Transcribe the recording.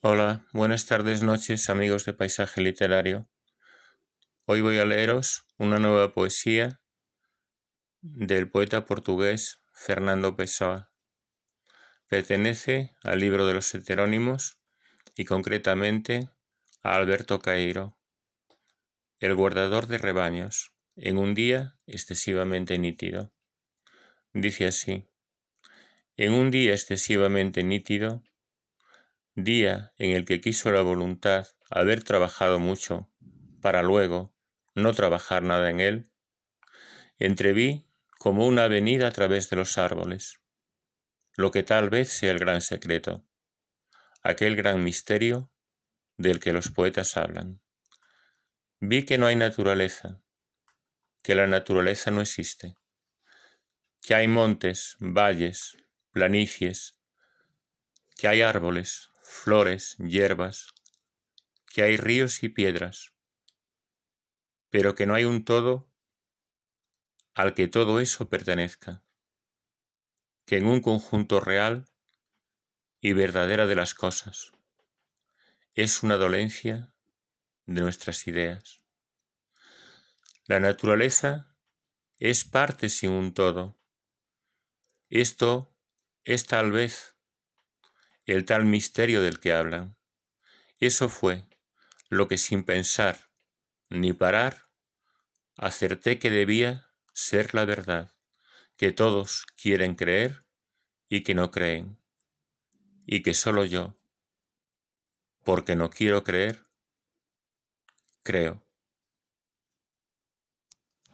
Hola, buenas tardes, noches, amigos de Paisaje Literario. Hoy voy a leeros una nueva poesía del poeta portugués Fernando Pessoa. Pertenece al libro de los heterónimos y concretamente a Alberto Cairo, el guardador de rebaños, en un día excesivamente nítido. Dice así, en un día excesivamente nítido, día en el que quiso la voluntad haber trabajado mucho para luego no trabajar nada en él, entreví como una avenida a través de los árboles, lo que tal vez sea el gran secreto, aquel gran misterio del que los poetas hablan. Vi que no hay naturaleza, que la naturaleza no existe, que hay montes, valles, planicies, que hay árboles, flores, hierbas, que hay ríos y piedras, pero que no hay un todo al que todo eso pertenezca, que en un conjunto real y verdadera de las cosas es una dolencia de nuestras ideas. La naturaleza es parte sin un todo. Esto es tal vez el tal misterio del que hablan. Eso fue lo que sin pensar ni parar acerté que debía ser la verdad, que todos quieren creer y que no creen, y que solo yo, porque no quiero creer, creo.